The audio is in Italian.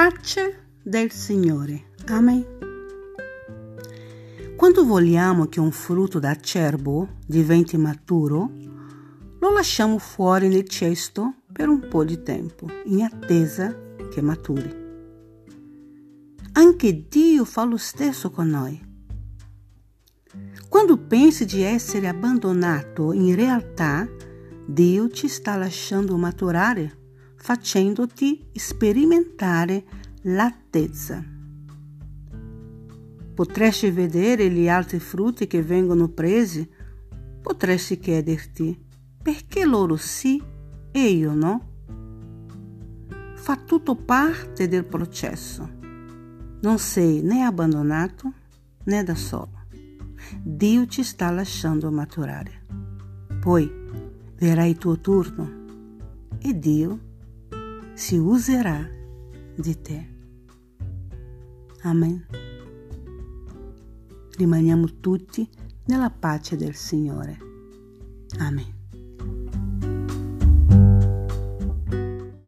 pace del Signore. Amen. Quando vogliamo che un frutto d'acerbo diventi maturo, lo lasciamo fuori nel cesto per un po' di tempo, in attesa che maturi. Anche Dio fa lo stesso con noi. Quando pensi di essere abbandonato, in realtà Dio ci sta lasciando maturare, facendoti sperimentare l'attesa. Potresti vedere gli altri frutti che vengono presi, potresti chiederti perché loro sì e io no? Fa tutto parte del processo. Non sei né abbandonato né da solo. Dio ti sta lasciando maturare. Poi verrà il tuo turno e Dio si userà di te. Amen. Rimaniamo tutti nella pace del Signore.